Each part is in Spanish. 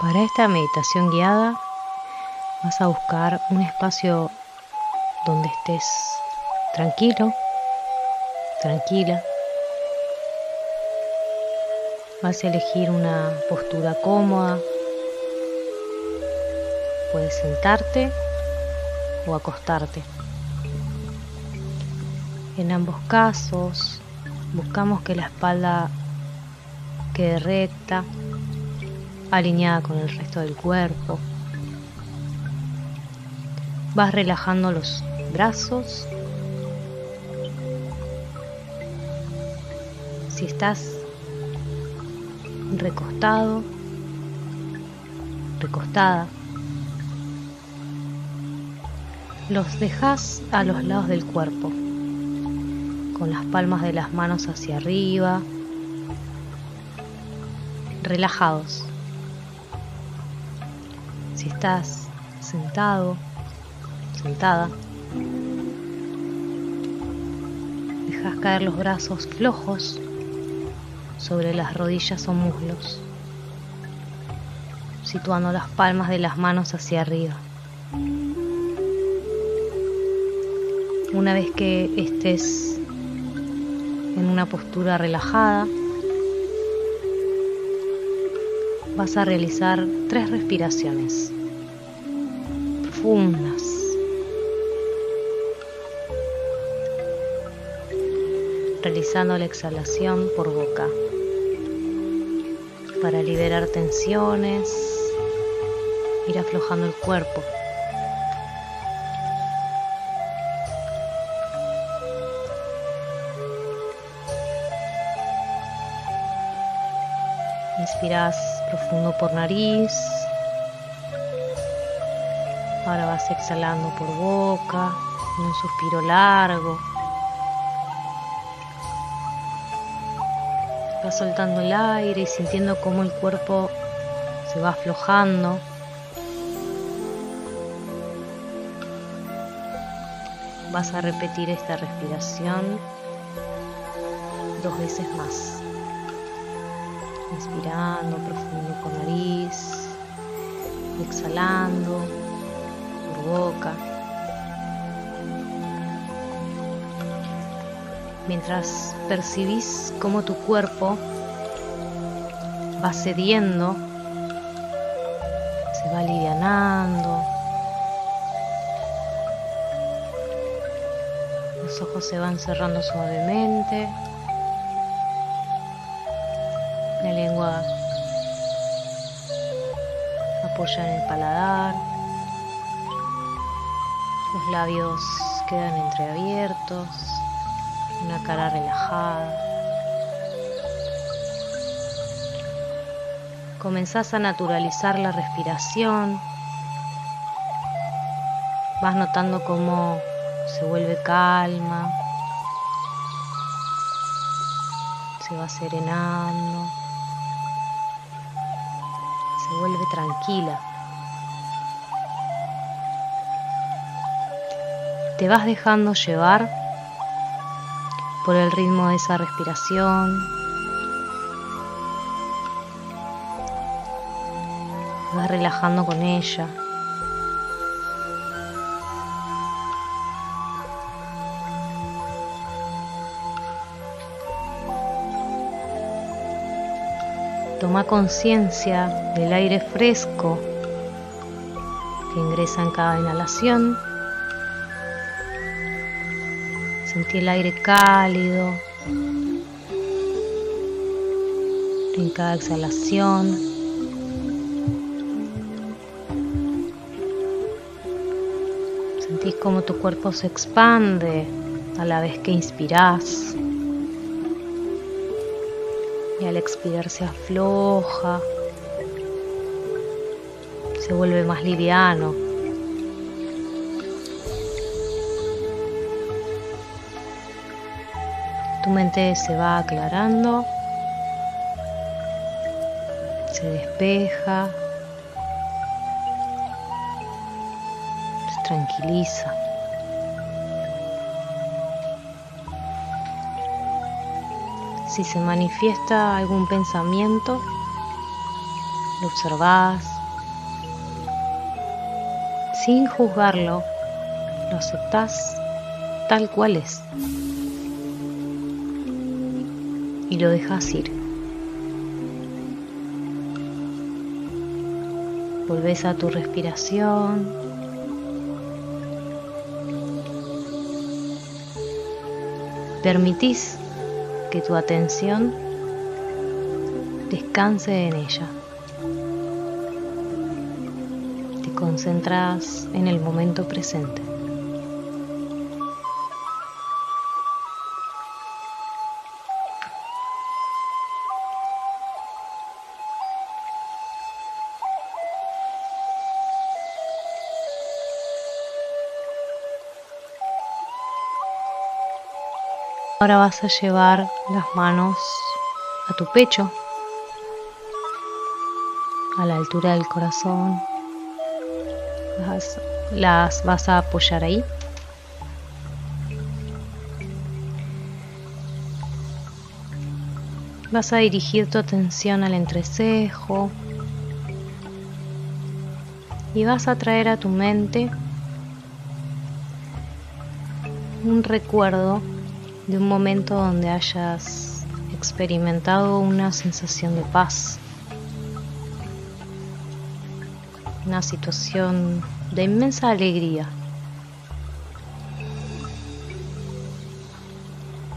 Para esta meditación guiada vas a buscar un espacio donde estés tranquilo, tranquila. Vas a elegir una postura cómoda. Puedes sentarte o acostarte. En ambos casos buscamos que la espalda quede recta alineada con el resto del cuerpo. Vas relajando los brazos. Si estás recostado, recostada, los dejas a los lados del cuerpo, con las palmas de las manos hacia arriba, relajados. Si estás sentado, sentada, dejas caer los brazos flojos sobre las rodillas o muslos, situando las palmas de las manos hacia arriba. Una vez que estés en una postura relajada, vas a realizar tres respiraciones profundas. Realizando la exhalación por boca para liberar tensiones, ir aflojando el cuerpo. Inspiras profundo por nariz. Ahora vas exhalando por boca, un suspiro largo. Vas soltando el aire y sintiendo cómo el cuerpo se va aflojando. Vas a repetir esta respiración dos veces más inspirando profundo por nariz, exhalando por boca. Mientras percibís cómo tu cuerpo va cediendo, se va alivianando, los ojos se van cerrando suavemente. La lengua apoya en el paladar. Los labios quedan entreabiertos. Una cara relajada. Comenzás a naturalizar la respiración. Vas notando cómo se vuelve calma. Se va serenando se vuelve tranquila. Te vas dejando llevar por el ritmo de esa respiración. Vas relajando con ella. Toma conciencia del aire fresco que ingresa en cada inhalación. Sentí el aire cálido en cada exhalación. Sentís como tu cuerpo se expande a la vez que inspiras y al expirar se afloja, se vuelve más liviano. Tu mente se va aclarando, se despeja, se tranquiliza. Si se manifiesta algún pensamiento, lo observás, sin juzgarlo, lo aceptás tal cual es y lo dejas ir. Volvés a tu respiración. Permitís que tu atención descanse en ella. Te concentras en el momento presente. Ahora vas a llevar las manos a tu pecho, a la altura del corazón. Las, vas a apoyar ahí. Vas a dirigir tu atención al entrecejo y vas a traer a tu mente un recuerdo de un momento donde hayas experimentado una sensación de paz, una situación de inmensa alegría.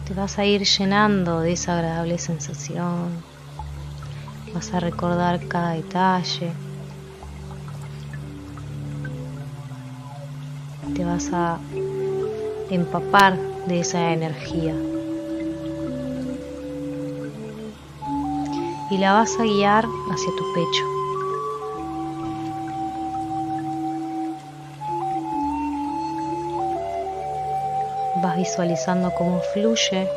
Te vas a ir llenando de esa agradable sensación, vas a recordar cada detalle, te vas a empapar de esa energía. Y la vas a guiar hacia tu pecho. Vas visualizando cómo fluye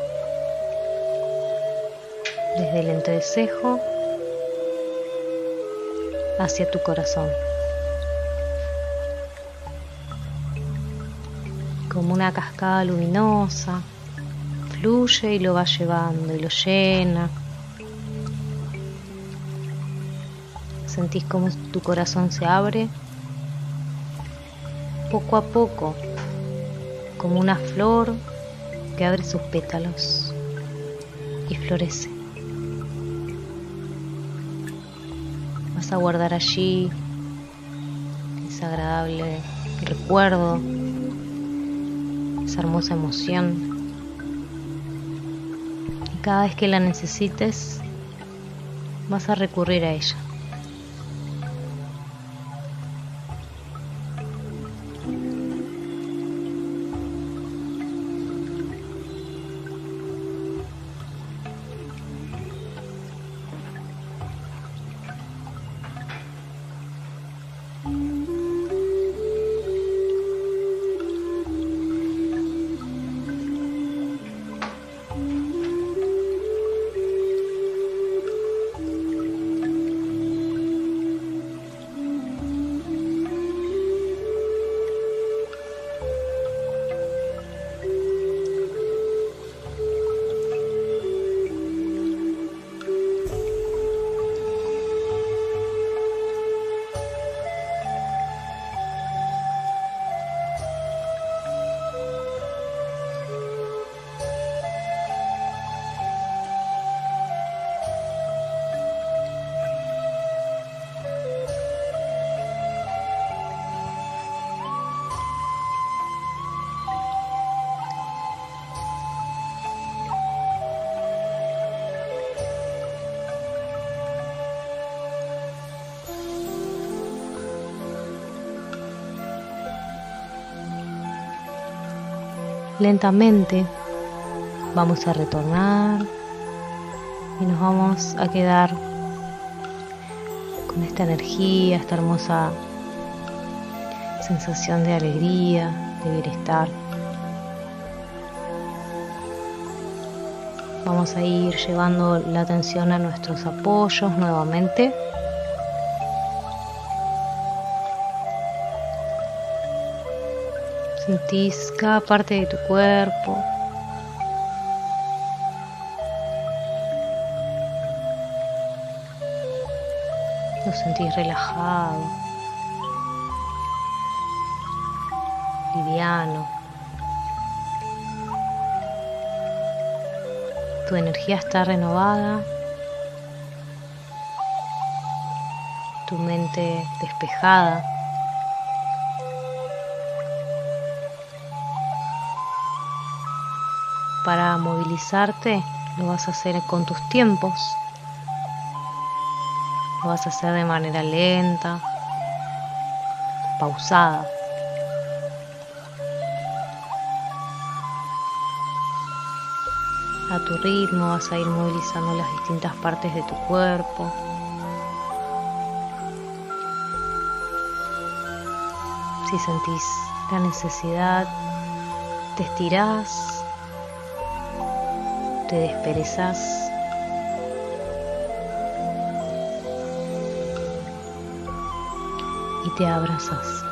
desde el entrecejo hacia tu corazón. Una cascada luminosa, fluye y lo va llevando y lo llena. Sentís como tu corazón se abre poco a poco, como una flor que abre sus pétalos y florece. Vas a guardar allí ese agradable recuerdo hermosa emoción. Y cada vez que la necesites, vas a recurrir a ella. Lentamente vamos a retornar y nos vamos a quedar con esta energía, esta hermosa sensación de alegría, de bienestar. Vamos a ir llevando la atención a nuestros apoyos nuevamente. Sentís cada parte de tu cuerpo. Lo sentís relajado. liviano. Tu energía está renovada, tu mente despejada. Para movilizarte lo vas a hacer con tus tiempos, lo vas a hacer de manera lenta, pausada. A tu ritmo vas a ir movilizando las distintas partes de tu cuerpo. Si sentís la necesidad, te estirás, te desperezas. Y te abrazas.